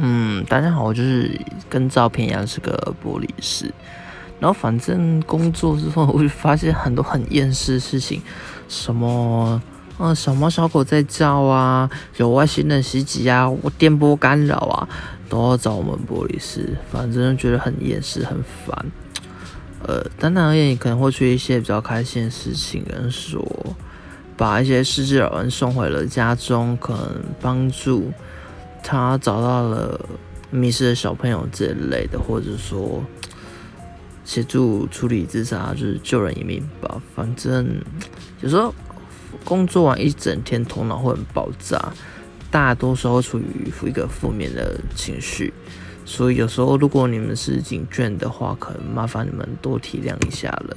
嗯，大家好，我就是跟照片一样是个玻璃师。然后反正工作之后，我就发现很多很厌世的事情，什么呃小猫小狗在叫啊，有外星人袭击啊，我电波干扰啊，都要找我们玻璃师。反正觉得很厌世，很烦。呃，单单而言，你可能会去一些比较开心的事情，跟说把一些失智老人送回了家中，可能帮助。他找到了迷失的小朋友这一类的，或者说协助处理自杀，就是救人一命吧。反正有时候工作完一整天，头脑会很爆炸，大多时候处于一个负面的情绪。所以有时候如果你们是警卷的话，可能麻烦你们多体谅一下了。